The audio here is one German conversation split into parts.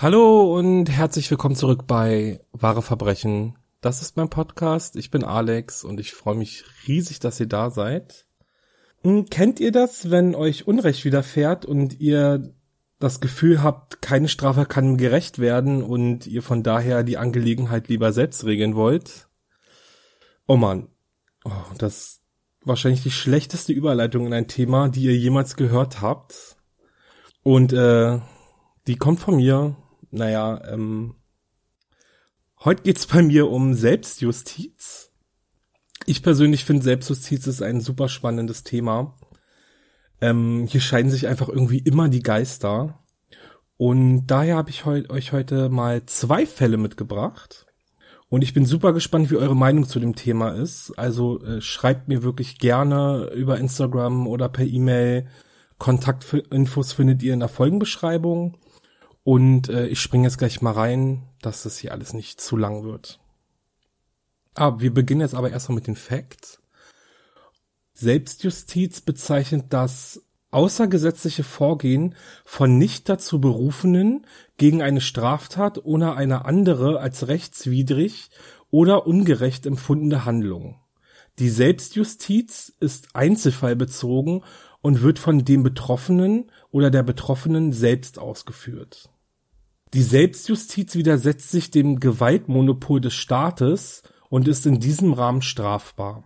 Hallo und herzlich willkommen zurück bei Wahre Verbrechen. Das ist mein Podcast. Ich bin Alex und ich freue mich riesig, dass ihr da seid. Hm, Kennt ihr das, wenn euch Unrecht widerfährt und ihr das Gefühl habt, keine Strafe kann gerecht werden und ihr von daher die Angelegenheit lieber selbst regeln wollt? Oh man, oh, das ist wahrscheinlich die schlechteste Überleitung in ein Thema, die ihr jemals gehört habt. Und äh, die kommt von mir. Naja, ähm, heute geht's bei mir um Selbstjustiz. Ich persönlich finde Selbstjustiz ist ein super spannendes Thema. Ähm, hier scheiden sich einfach irgendwie immer die Geister. Und daher habe ich heu euch heute mal zwei Fälle mitgebracht. Und ich bin super gespannt, wie eure Meinung zu dem Thema ist. Also äh, schreibt mir wirklich gerne über Instagram oder per E-Mail. Kontaktinfos findet ihr in der Folgenbeschreibung. Und äh, ich springe jetzt gleich mal rein, dass das hier alles nicht zu lang wird. Ah, wir beginnen jetzt aber erstmal mit den Facts. Selbstjustiz bezeichnet das außergesetzliche Vorgehen von nicht dazu Berufenen gegen eine Straftat oder eine andere als rechtswidrig oder ungerecht empfundene Handlung. Die Selbstjustiz ist einzelfallbezogen und wird von dem Betroffenen oder der Betroffenen selbst ausgeführt. Die Selbstjustiz widersetzt sich dem Gewaltmonopol des Staates und ist in diesem Rahmen strafbar.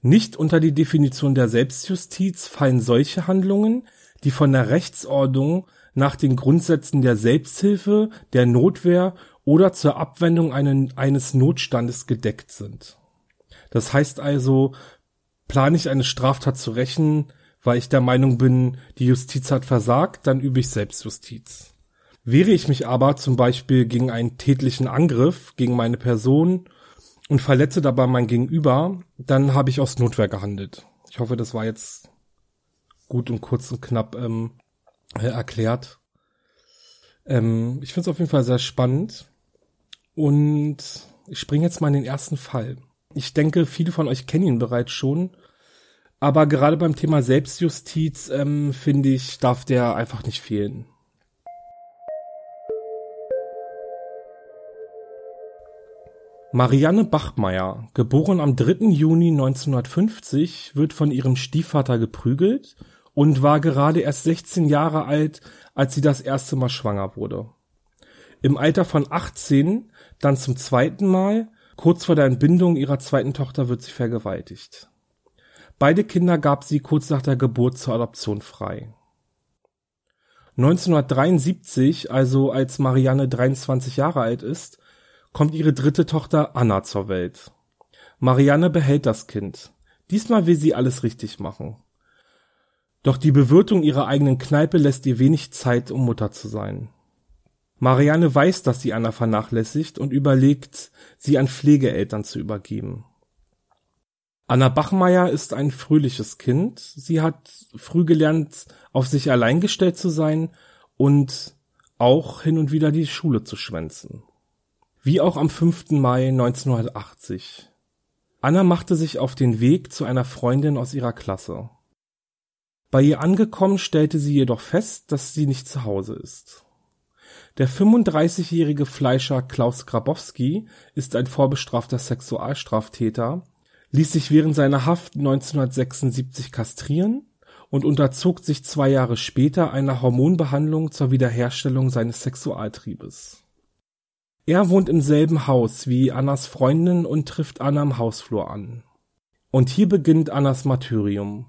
Nicht unter die Definition der Selbstjustiz fallen solche Handlungen, die von der Rechtsordnung nach den Grundsätzen der Selbsthilfe, der Notwehr oder zur Abwendung einen, eines Notstandes gedeckt sind. Das heißt also, plane ich eine Straftat zu rächen, weil ich der Meinung bin, die Justiz hat versagt, dann übe ich Selbstjustiz. Wehre ich mich aber zum Beispiel gegen einen tätlichen Angriff gegen meine Person und verletze dabei mein Gegenüber, dann habe ich aus Notwehr gehandelt. Ich hoffe, das war jetzt gut und kurz und knapp ähm, äh, erklärt. Ähm, ich finde es auf jeden Fall sehr spannend und ich springe jetzt mal in den ersten Fall. Ich denke, viele von euch kennen ihn bereits schon, aber gerade beim Thema Selbstjustiz ähm, finde ich, darf der einfach nicht fehlen. Marianne Bachmeier, geboren am 3. Juni 1950, wird von ihrem Stiefvater geprügelt und war gerade erst 16 Jahre alt, als sie das erste Mal schwanger wurde. Im Alter von 18 dann zum zweiten Mal, kurz vor der Entbindung ihrer zweiten Tochter wird sie vergewaltigt. Beide Kinder gab sie kurz nach der Geburt zur Adoption frei. 1973, also als Marianne 23 Jahre alt ist, kommt ihre dritte Tochter Anna zur Welt. Marianne behält das Kind. Diesmal will sie alles richtig machen. Doch die Bewirtung ihrer eigenen Kneipe lässt ihr wenig Zeit, um Mutter zu sein. Marianne weiß, dass sie Anna vernachlässigt und überlegt, sie an Pflegeeltern zu übergeben. Anna Bachmeier ist ein fröhliches Kind. Sie hat früh gelernt, auf sich allein gestellt zu sein und auch hin und wieder die Schule zu schwänzen. Wie auch am 5. Mai 1980. Anna machte sich auf den Weg zu einer Freundin aus ihrer Klasse. Bei ihr angekommen stellte sie jedoch fest, dass sie nicht zu Hause ist. Der 35-jährige Fleischer Klaus Grabowski ist ein vorbestrafter Sexualstraftäter, ließ sich während seiner Haft 1976 kastrieren und unterzog sich zwei Jahre später einer Hormonbehandlung zur Wiederherstellung seines Sexualtriebes. Er wohnt im selben Haus wie Annas Freundin und trifft Anna am Hausflur an. Und hier beginnt Annas Martyrium.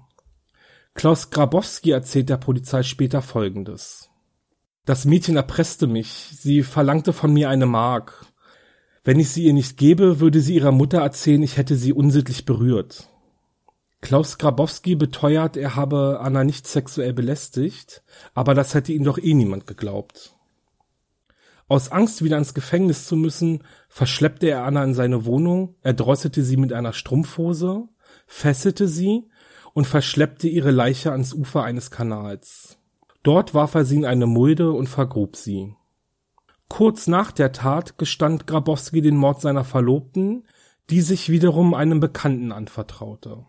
Klaus Grabowski erzählt der Polizei später Folgendes. Das Mädchen erpresste mich, sie verlangte von mir eine Mark. Wenn ich sie ihr nicht gebe, würde sie ihrer Mutter erzählen, ich hätte sie unsittlich berührt. Klaus Grabowski beteuert, er habe Anna nicht sexuell belästigt, aber das hätte ihm doch eh niemand geglaubt. Aus Angst, wieder ins Gefängnis zu müssen, verschleppte er Anna in seine Wohnung, erdrosselte sie mit einer Strumpfhose, fesselte sie und verschleppte ihre Leiche ans Ufer eines Kanals. Dort warf er sie in eine Mulde und vergrub sie. Kurz nach der Tat gestand Grabowski den Mord seiner Verlobten, die sich wiederum einem Bekannten anvertraute.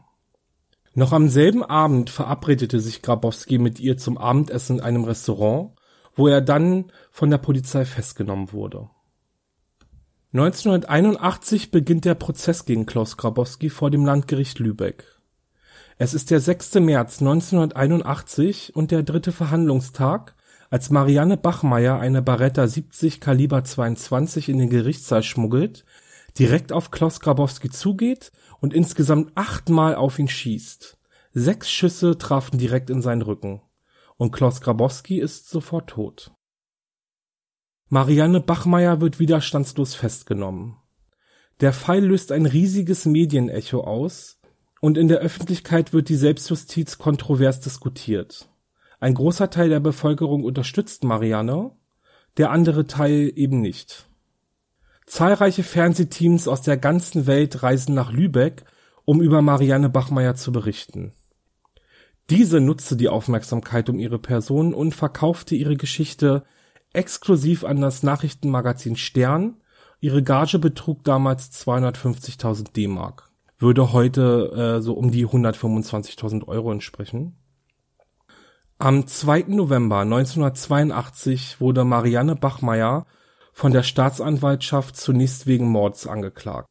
Noch am selben Abend verabredete sich Grabowski mit ihr zum Abendessen in einem Restaurant, wo er dann von der Polizei festgenommen wurde. 1981 beginnt der Prozess gegen Klaus Grabowski vor dem Landgericht Lübeck. Es ist der 6. März 1981 und der dritte Verhandlungstag, als Marianne Bachmeier eine Baretta 70 Kaliber 22 in den Gerichtssaal schmuggelt, direkt auf Klaus Grabowski zugeht und insgesamt achtmal auf ihn schießt. Sechs Schüsse trafen direkt in seinen Rücken. Und Klaus Grabowski ist sofort tot. Marianne Bachmeier wird widerstandslos festgenommen. Der Fall löst ein riesiges Medienecho aus und in der Öffentlichkeit wird die Selbstjustiz kontrovers diskutiert. Ein großer Teil der Bevölkerung unterstützt Marianne, der andere Teil eben nicht. Zahlreiche Fernsehteams aus der ganzen Welt reisen nach Lübeck, um über Marianne Bachmeier zu berichten. Diese nutzte die Aufmerksamkeit um ihre Person und verkaufte ihre Geschichte exklusiv an das Nachrichtenmagazin Stern. Ihre Gage betrug damals 250.000 D-Mark. Würde heute äh, so um die 125.000 Euro entsprechen. Am 2. November 1982 wurde Marianne Bachmeier von der Staatsanwaltschaft zunächst wegen Mords angeklagt.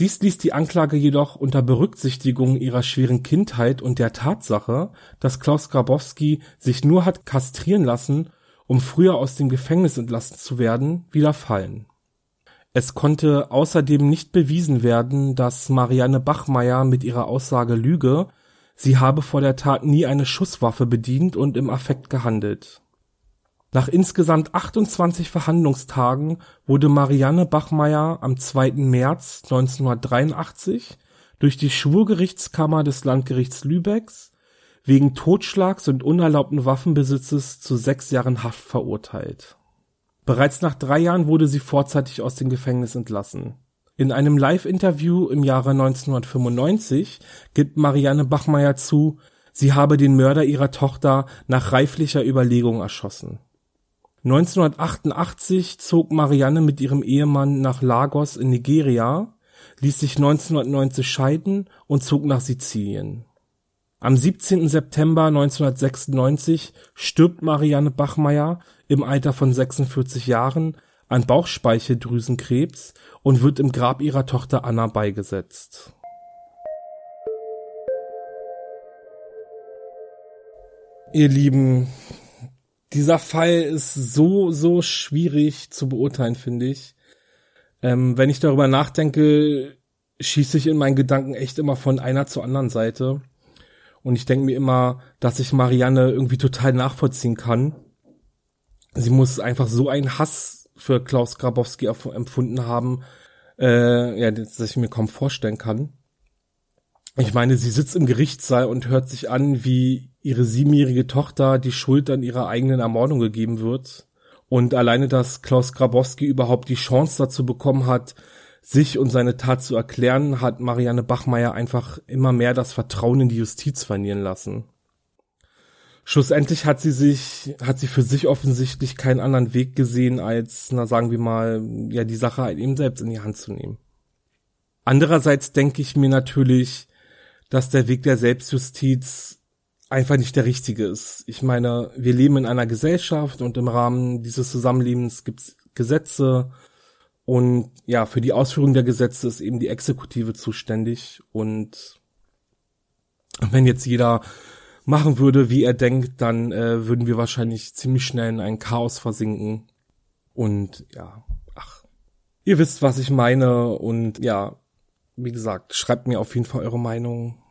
Dies ließ die Anklage jedoch unter Berücksichtigung ihrer schweren Kindheit und der Tatsache, dass Klaus Grabowski sich nur hat kastrieren lassen, um früher aus dem Gefängnis entlassen zu werden, wieder fallen. Es konnte außerdem nicht bewiesen werden, dass Marianne Bachmeier mit ihrer Aussage lüge, sie habe vor der Tat nie eine Schusswaffe bedient und im Affekt gehandelt nach insgesamt 28 Verhandlungstagen wurde Marianne Bachmeier am 2. März 1983 durch die Schwurgerichtskammer des Landgerichts Lübecks wegen Totschlags und unerlaubten Waffenbesitzes zu sechs Jahren Haft verurteilt. Bereits nach drei Jahren wurde sie vorzeitig aus dem Gefängnis entlassen. In einem Live-Interview im Jahre 1995 gibt Marianne Bachmeier zu, sie habe den Mörder ihrer Tochter nach reiflicher Überlegung erschossen 1988 zog Marianne mit ihrem Ehemann nach Lagos in Nigeria, ließ sich 1990 scheiden und zog nach Sizilien. Am 17. September 1996 stirbt Marianne Bachmeier im Alter von 46 Jahren an Bauchspeicheldrüsenkrebs und wird im Grab ihrer Tochter Anna beigesetzt. Ihr Lieben, dieser Fall ist so, so schwierig zu beurteilen, finde ich. Ähm, wenn ich darüber nachdenke, schieße ich in meinen Gedanken echt immer von einer zur anderen Seite. Und ich denke mir immer, dass ich Marianne irgendwie total nachvollziehen kann. Sie muss einfach so einen Hass für Klaus Grabowski empfunden haben, äh, ja, dass ich mir kaum vorstellen kann. Ich meine, sie sitzt im Gerichtssaal und hört sich an, wie ihre siebenjährige Tochter die Schuld an ihrer eigenen Ermordung gegeben wird Und alleine, dass Klaus Grabowski überhaupt die Chance dazu bekommen hat, sich und seine Tat zu erklären, hat Marianne Bachmeier einfach immer mehr das Vertrauen in die Justiz verlieren lassen. Schlussendlich hat sie sich, hat sie für sich offensichtlich keinen anderen Weg gesehen, als, na sagen wir mal, ja, die Sache halt eben selbst in die Hand zu nehmen. Andererseits denke ich mir natürlich, dass der Weg der Selbstjustiz einfach nicht der richtige ist. Ich meine, wir leben in einer Gesellschaft und im Rahmen dieses Zusammenlebens gibt es Gesetze. Und ja, für die Ausführung der Gesetze ist eben die Exekutive zuständig. Und wenn jetzt jeder machen würde, wie er denkt, dann äh, würden wir wahrscheinlich ziemlich schnell in ein Chaos versinken. Und ja, ach, ihr wisst, was ich meine. Und ja, wie gesagt, schreibt mir auf jeden Fall eure Meinung.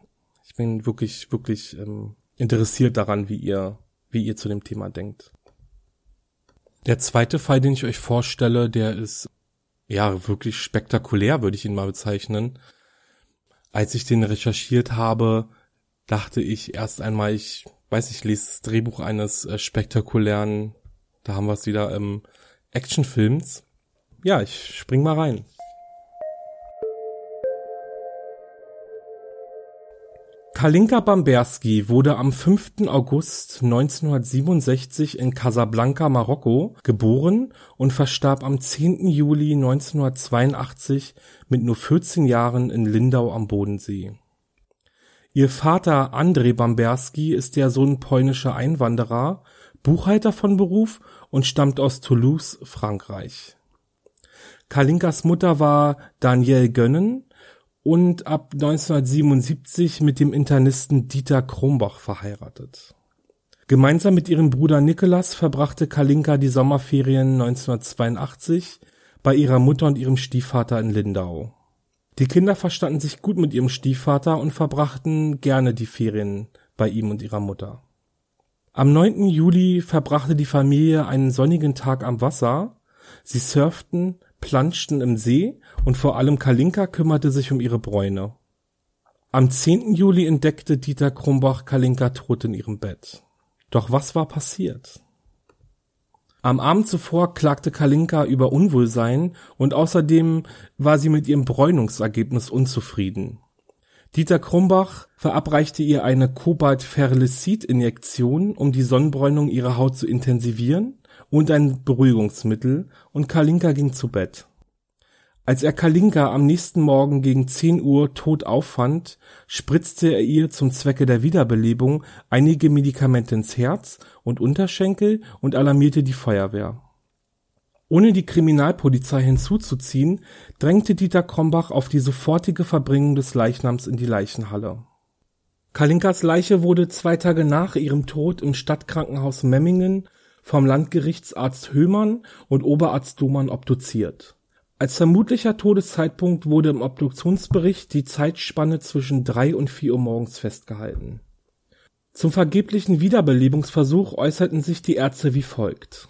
Ich bin wirklich, wirklich ähm, interessiert daran, wie ihr, wie ihr zu dem Thema denkt. Der zweite Fall, den ich euch vorstelle, der ist ja wirklich spektakulär, würde ich ihn mal bezeichnen. Als ich den recherchiert habe, dachte ich erst einmal, ich weiß ich lese das Drehbuch eines äh, spektakulären, da haben wir es wieder, ähm, Actionfilms. Ja, ich spring mal rein. Kalinka Bamberski wurde am 5. August 1967 in Casablanca, Marokko, geboren und verstarb am 10. Juli 1982 mit nur 14 Jahren in Lindau am Bodensee. Ihr Vater André Bamberski ist der Sohn polnischer Einwanderer, Buchhalter von Beruf und stammt aus Toulouse, Frankreich. Kalinkas Mutter war Danielle Gönnen und ab 1977 mit dem Internisten Dieter Krombach verheiratet. Gemeinsam mit ihrem Bruder Nikolas verbrachte Kalinka die Sommerferien 1982 bei ihrer Mutter und ihrem Stiefvater in Lindau. Die Kinder verstanden sich gut mit ihrem Stiefvater und verbrachten gerne die Ferien bei ihm und ihrer Mutter. Am 9. Juli verbrachte die Familie einen sonnigen Tag am Wasser. Sie surften, planschten im See und vor allem Kalinka kümmerte sich um ihre Bräune. Am 10. Juli entdeckte Dieter Krumbach Kalinka tot in ihrem Bett. Doch was war passiert? Am Abend zuvor klagte Kalinka über Unwohlsein und außerdem war sie mit ihrem Bräunungsergebnis unzufrieden. Dieter Krumbach verabreichte ihr eine Cobalt-Ferlicid-Injektion, um die Sonnenbräunung ihrer Haut zu intensivieren und ein Beruhigungsmittel und Kalinka ging zu Bett. Als er Kalinka am nächsten Morgen gegen 10 Uhr tot auffand, spritzte er ihr zum Zwecke der Wiederbelebung einige Medikamente ins Herz und Unterschenkel und alarmierte die Feuerwehr. Ohne die Kriminalpolizei hinzuzuziehen, drängte Dieter Krombach auf die sofortige Verbringung des Leichnams in die Leichenhalle. Kalinkas Leiche wurde zwei Tage nach ihrem Tod im Stadtkrankenhaus Memmingen vom Landgerichtsarzt Höhmann und Oberarzt Domann obduziert. Als vermutlicher Todeszeitpunkt wurde im Obduktionsbericht die Zeitspanne zwischen drei und vier Uhr morgens festgehalten. Zum vergeblichen Wiederbelebungsversuch äußerten sich die Ärzte wie folgt.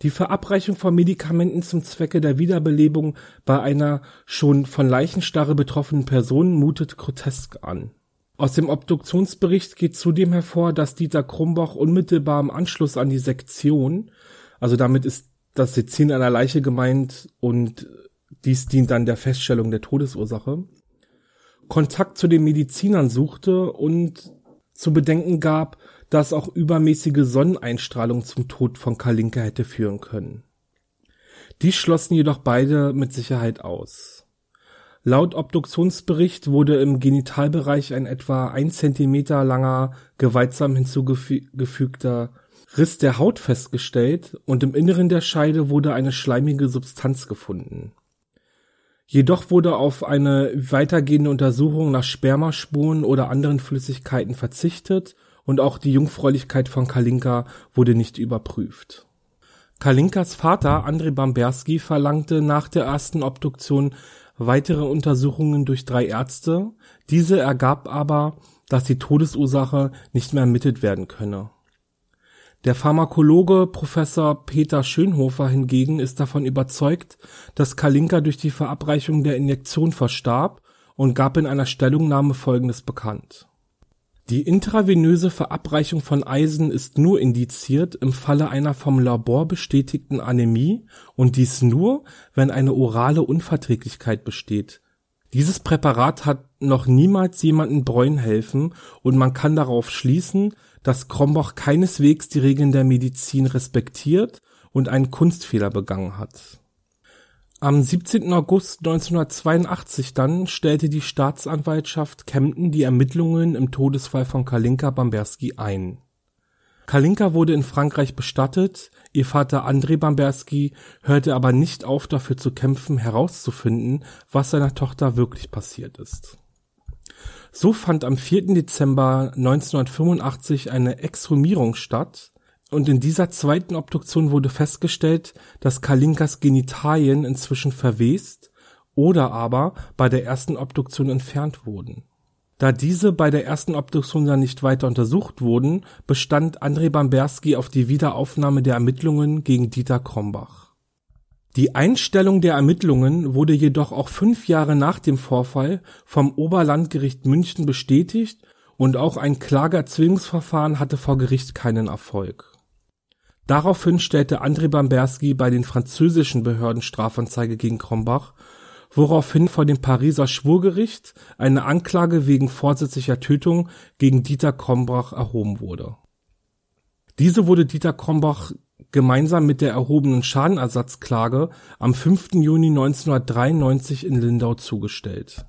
Die Verabreichung von Medikamenten zum Zwecke der Wiederbelebung bei einer schon von Leichenstarre betroffenen Person mutet grotesk an. Aus dem Obduktionsbericht geht zudem hervor, dass Dieter Krumbach unmittelbar im Anschluss an die Sektion, also damit ist das Sezieren einer Leiche gemeint und dies dient dann der Feststellung der Todesursache, Kontakt zu den Medizinern suchte und zu bedenken gab, dass auch übermäßige Sonneneinstrahlung zum Tod von Kalinka hätte führen können. Dies schlossen jedoch beide mit Sicherheit aus. Laut Obduktionsbericht wurde im Genitalbereich ein etwa ein Zentimeter langer, gewaltsam hinzugefügter Riss der Haut festgestellt und im Inneren der Scheide wurde eine schleimige Substanz gefunden. Jedoch wurde auf eine weitergehende Untersuchung nach Spermaspuren oder anderen Flüssigkeiten verzichtet und auch die Jungfräulichkeit von Kalinka wurde nicht überprüft. Kalinkas Vater Andrei Bamberski verlangte nach der ersten Obduktion weitere Untersuchungen durch drei Ärzte, diese ergab aber, dass die Todesursache nicht mehr ermittelt werden könne der Pharmakologe Professor Peter Schönhofer hingegen ist davon überzeugt, dass Kalinka durch die Verabreichung der Injektion verstarb und gab in einer Stellungnahme Folgendes bekannt: Die intravenöse Verabreichung von Eisen ist nur indiziert im Falle einer vom Labor bestätigten Anämie und dies nur, wenn eine orale Unverträglichkeit besteht. Dieses Präparat hat noch niemals jemanden bräuen helfen und man kann darauf schließen, dass Krombach keineswegs die Regeln der Medizin respektiert und einen Kunstfehler begangen hat am 17. August 1982 dann stellte die Staatsanwaltschaft Kempten die Ermittlungen im Todesfall von Kalinka Bamberski ein. Kalinka wurde in Frankreich bestattet, ihr Vater André Bamberski hörte aber nicht auf dafür zu kämpfen herauszufinden, was seiner Tochter wirklich passiert ist. So fand am 4. Dezember 1985 eine Exhumierung statt, und in dieser zweiten Obduktion wurde festgestellt, dass Kalinkas Genitalien inzwischen verwest oder aber bei der ersten Obduktion entfernt wurden. Da diese bei der ersten Obduktion dann nicht weiter untersucht wurden, bestand André Bamberski auf die Wiederaufnahme der Ermittlungen gegen Dieter Krombach. Die Einstellung der Ermittlungen wurde jedoch auch fünf Jahre nach dem Vorfall vom Oberlandgericht München bestätigt und auch ein Klageerzwingungsverfahren hatte vor Gericht keinen Erfolg Daraufhin stellte André Bamberski bei den französischen Behörden Strafanzeige gegen Krombach, woraufhin vor dem Pariser Schwurgericht eine Anklage wegen vorsätzlicher Tötung gegen Dieter Krombach erhoben wurde. Diese wurde Dieter Krombach gemeinsam mit der erhobenen Schadenersatzklage am 5. Juni 1993 in Lindau zugestellt.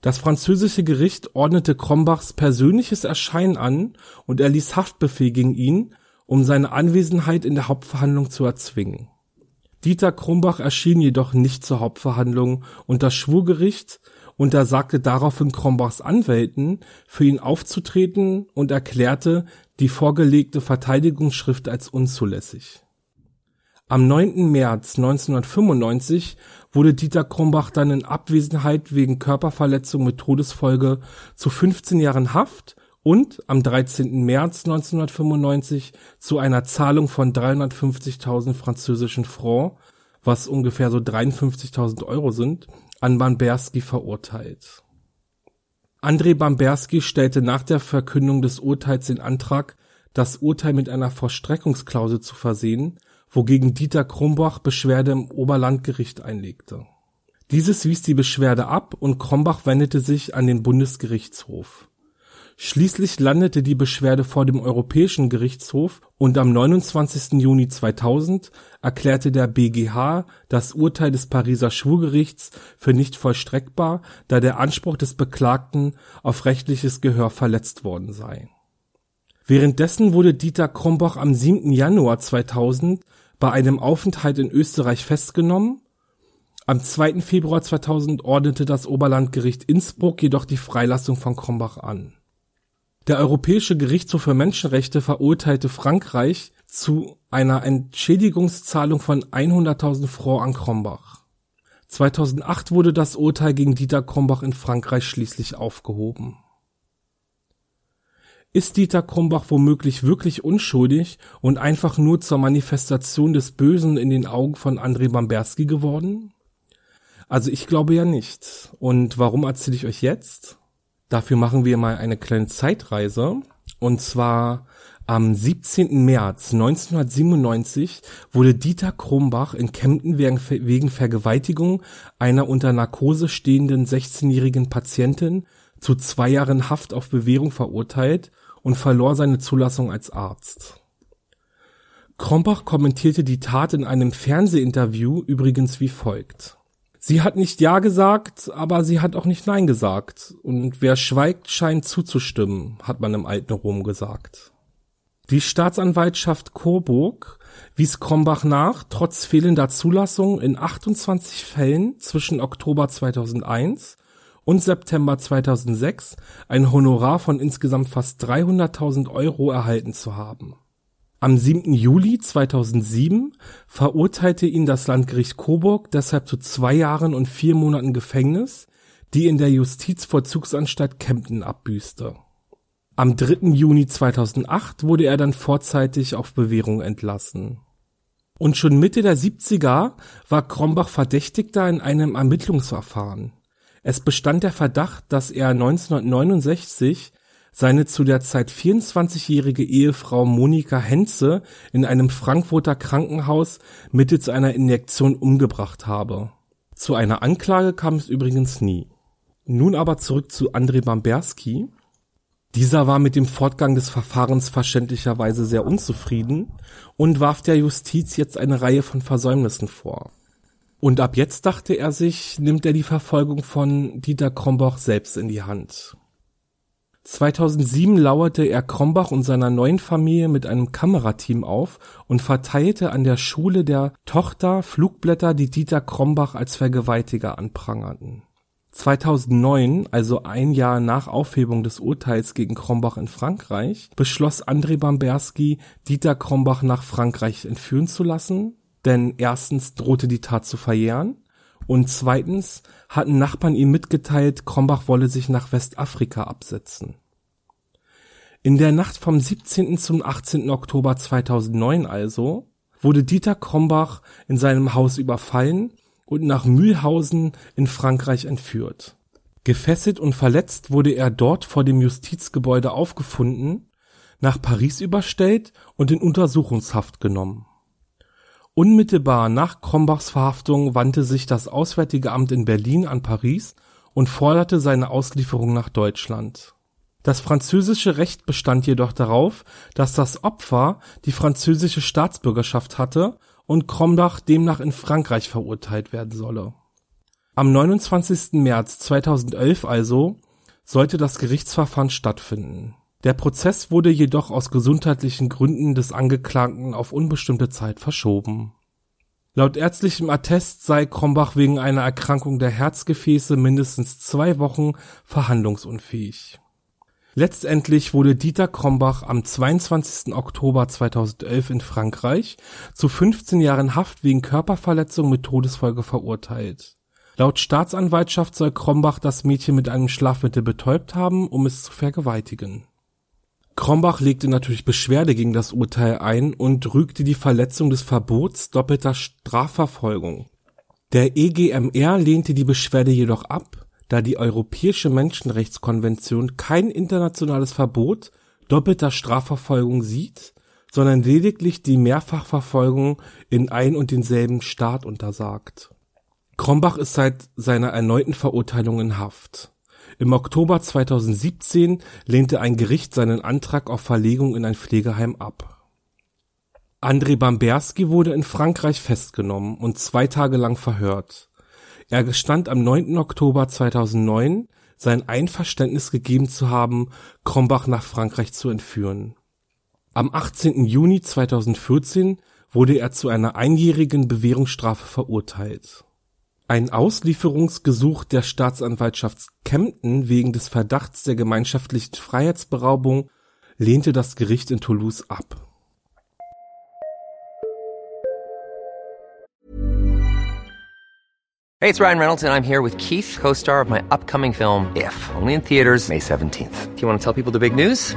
Das französische Gericht ordnete Krombachs persönliches Erscheinen an und erließ Haftbefehl gegen ihn um seine Anwesenheit in der Hauptverhandlung zu erzwingen. Dieter Krumbach erschien jedoch nicht zur Hauptverhandlung und das Schwurgericht untersagte daraufhin Krombachs Anwälten, für ihn aufzutreten und erklärte die vorgelegte Verteidigungsschrift als unzulässig. Am 9. März 1995 wurde Dieter Krumbach dann in Abwesenheit wegen Körperverletzung mit Todesfolge zu 15 Jahren Haft und am 13. März 1995 zu einer Zahlung von 350.000 französischen Francs, was ungefähr so 53.000 Euro sind, an Bamberski verurteilt. André Bamberski stellte nach der Verkündung des Urteils den Antrag, das Urteil mit einer Vollstreckungsklausel zu versehen, wogegen Dieter Krumbach Beschwerde im Oberlandgericht einlegte. Dieses wies die Beschwerde ab und Krombach wendete sich an den Bundesgerichtshof Schließlich landete die Beschwerde vor dem Europäischen Gerichtshof und am 29. Juni 2000 erklärte der BGH das Urteil des Pariser Schwurgerichts für nicht vollstreckbar, da der Anspruch des Beklagten auf rechtliches Gehör verletzt worden sei. Währenddessen wurde Dieter Krombach am 7. Januar 2000 bei einem Aufenthalt in Österreich festgenommen. Am 2. Februar 2000 ordnete das Oberlandgericht Innsbruck jedoch die Freilassung von Krombach an der Europäische Gerichtshof für Menschenrechte verurteilte Frankreich zu einer Entschädigungszahlung von 100.000 Francs an Krombach. 2008 wurde das Urteil gegen Dieter Krombach in Frankreich schließlich aufgehoben. Ist Dieter Krombach womöglich wirklich unschuldig und einfach nur zur Manifestation des Bösen in den Augen von André Bamberski geworden? Also ich glaube ja nicht. Und warum erzähle ich euch jetzt? Dafür machen wir mal eine kleine Zeitreise. Und zwar am 17. März 1997 wurde Dieter Krumbach in Kempten wegen Vergewaltigung einer unter Narkose stehenden 16-jährigen Patientin zu zwei Jahren Haft auf Bewährung verurteilt und verlor seine Zulassung als Arzt. Krombach kommentierte die Tat in einem Fernsehinterview übrigens wie folgt. Sie hat nicht Ja gesagt, aber sie hat auch nicht Nein gesagt. Und wer schweigt, scheint zuzustimmen, hat man im alten Rom gesagt. Die Staatsanwaltschaft Coburg wies Krombach nach, trotz fehlender Zulassung in 28 Fällen zwischen Oktober 2001 und September 2006 ein Honorar von insgesamt fast 300.000 Euro erhalten zu haben. Am 7. Juli 2007 verurteilte ihn das Landgericht Coburg deshalb zu zwei Jahren und vier Monaten Gefängnis, die in der Justizvollzugsanstalt Kempten abbüßte. Am 3. Juni 2008 wurde er dann vorzeitig auf Bewährung entlassen. Und schon Mitte der 70er war Krombach Verdächtigter in einem Ermittlungsverfahren. Es bestand der Verdacht, dass er 1969 seine zu der Zeit 24-jährige Ehefrau Monika Henze in einem Frankfurter Krankenhaus mittels einer Injektion umgebracht habe. Zu einer Anklage kam es übrigens nie. Nun aber zurück zu André Bamberski. Dieser war mit dem Fortgang des Verfahrens verständlicherweise sehr unzufrieden und warf der Justiz jetzt eine Reihe von Versäumnissen vor. Und ab jetzt dachte er sich, nimmt er die Verfolgung von Dieter Kromboch selbst in die Hand. 2007 lauerte er Krombach und seiner neuen Familie mit einem Kamerateam auf und verteilte an der Schule der Tochter Flugblätter, die Dieter Krombach als Vergewaltiger anprangerten. 2009, also ein Jahr nach Aufhebung des Urteils gegen Krombach in Frankreich, beschloss André Bamberski, Dieter Krombach nach Frankreich entführen zu lassen, denn erstens drohte die Tat zu verjähren und zweitens hatten Nachbarn ihm mitgeteilt, Krombach wolle sich nach Westafrika absetzen. In der Nacht vom 17. zum 18. Oktober 2009 also wurde Dieter Krombach in seinem Haus überfallen und nach Mühlhausen in Frankreich entführt. Gefesselt und verletzt wurde er dort vor dem Justizgebäude aufgefunden, nach Paris überstellt und in Untersuchungshaft genommen Unmittelbar nach Krombachs Verhaftung wandte sich das Auswärtige Amt in Berlin an Paris und forderte seine Auslieferung nach Deutschland. Das französische Recht bestand jedoch darauf, dass das Opfer die französische Staatsbürgerschaft hatte und Krombach demnach in Frankreich verurteilt werden solle. Am 29. März 2011 also sollte das Gerichtsverfahren stattfinden der Prozess wurde jedoch aus gesundheitlichen Gründen des Angeklagten auf unbestimmte Zeit verschoben. Laut ärztlichem Attest sei Krombach wegen einer Erkrankung der Herzgefäße mindestens zwei Wochen verhandlungsunfähig. Letztendlich wurde Dieter Krombach am 22. Oktober 2011 in Frankreich zu 15 Jahren Haft wegen Körperverletzung mit Todesfolge verurteilt. Laut Staatsanwaltschaft soll Krombach das Mädchen mit einem Schlafmittel betäubt haben, um es zu vergewaltigen Krombach legte natürlich Beschwerde gegen das Urteil ein und rügte die Verletzung des Verbots doppelter Strafverfolgung. Der EGMR lehnte die Beschwerde jedoch ab, da die Europäische Menschenrechtskonvention kein internationales Verbot doppelter Strafverfolgung sieht, sondern lediglich die Mehrfachverfolgung in ein und denselben Staat untersagt. Krombach ist seit seiner erneuten Verurteilung in Haft im Oktober 2017 lehnte ein Gericht seinen Antrag auf Verlegung in ein Pflegeheim ab. André Bamberski wurde in Frankreich festgenommen und zwei Tage lang verhört. Er gestand am 9. Oktober 2009 sein Einverständnis gegeben zu haben, Krombach nach Frankreich zu entführen. Am 18. Juni 2014 wurde er zu einer einjährigen Bewährungsstrafe verurteilt ein Auslieferungsgesuch der Staatsanwaltschaft Kempten wegen des Verdachts der gemeinschaftlichen Freiheitsberaubung lehnte das Gericht in Toulouse ab. Hey, it's Ryan Reynolds and I'm here with Keith, co-star of my upcoming film If, only in theaters May 17th. Do you want to tell people the big news?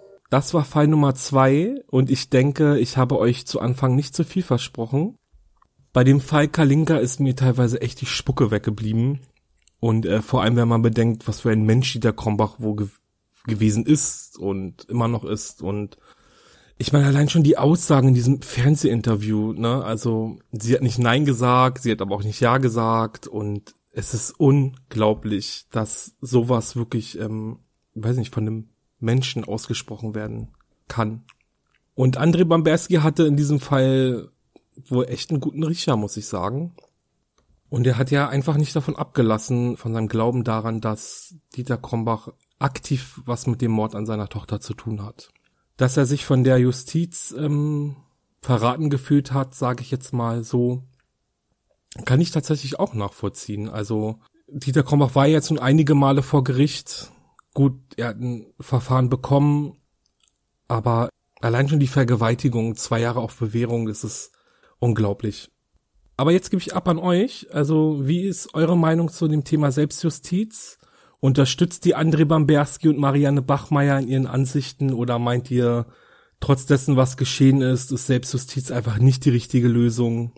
Das war Fall Nummer zwei und ich denke, ich habe euch zu Anfang nicht zu viel versprochen. Bei dem Fall Kalinka ist mir teilweise echt die Spucke weggeblieben. Und äh, vor allem, wenn man bedenkt, was für ein Mensch Dieter Krombach wo ge gewesen ist und immer noch ist. Und ich meine, allein schon die Aussagen in diesem Fernsehinterview, ne? Also, sie hat nicht Nein gesagt, sie hat aber auch nicht Ja gesagt. Und es ist unglaublich, dass sowas wirklich, ähm, weiß nicht, von einem Menschen ausgesprochen werden kann. Und André Bamberski hatte in diesem Fall wohl echt einen guten Riecher, muss ich sagen. Und er hat ja einfach nicht davon abgelassen, von seinem Glauben daran, dass Dieter Krombach aktiv was mit dem Mord an seiner Tochter zu tun hat. Dass er sich von der Justiz ähm, verraten gefühlt hat, sage ich jetzt mal so, kann ich tatsächlich auch nachvollziehen. Also Dieter Krombach war jetzt schon einige Male vor Gericht Gut, er hat ein Verfahren bekommen, aber allein schon die Vergewaltigung, zwei Jahre auf Bewährung, das ist unglaublich. Aber jetzt gebe ich ab an euch. Also, wie ist eure Meinung zu dem Thema Selbstjustiz? Unterstützt die André Bamberski und Marianne Bachmeier in ihren Ansichten oder meint ihr, trotz dessen, was geschehen ist, ist Selbstjustiz einfach nicht die richtige Lösung?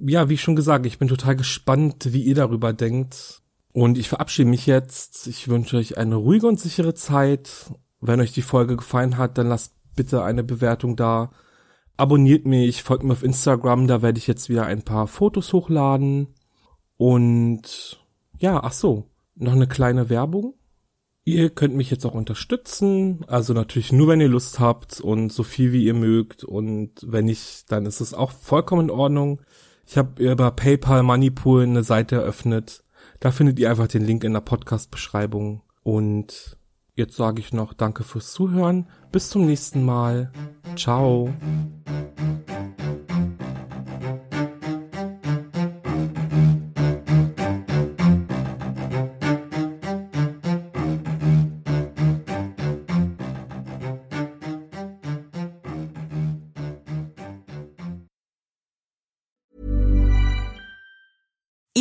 Ja, wie schon gesagt, ich bin total gespannt, wie ihr darüber denkt. Und ich verabschiede mich jetzt. Ich wünsche euch eine ruhige und sichere Zeit. Wenn euch die Folge gefallen hat, dann lasst bitte eine Bewertung da. Abonniert mich, folgt mir auf Instagram, da werde ich jetzt wieder ein paar Fotos hochladen. Und ja, ach so, noch eine kleine Werbung. Ihr könnt mich jetzt auch unterstützen, also natürlich nur, wenn ihr Lust habt und so viel wie ihr mögt und wenn nicht, dann ist es auch vollkommen in Ordnung. Ich habe über PayPal Moneypool eine Seite eröffnet. Da findet ihr einfach den Link in der Podcast-Beschreibung. Und jetzt sage ich noch Danke fürs Zuhören. Bis zum nächsten Mal. Ciao.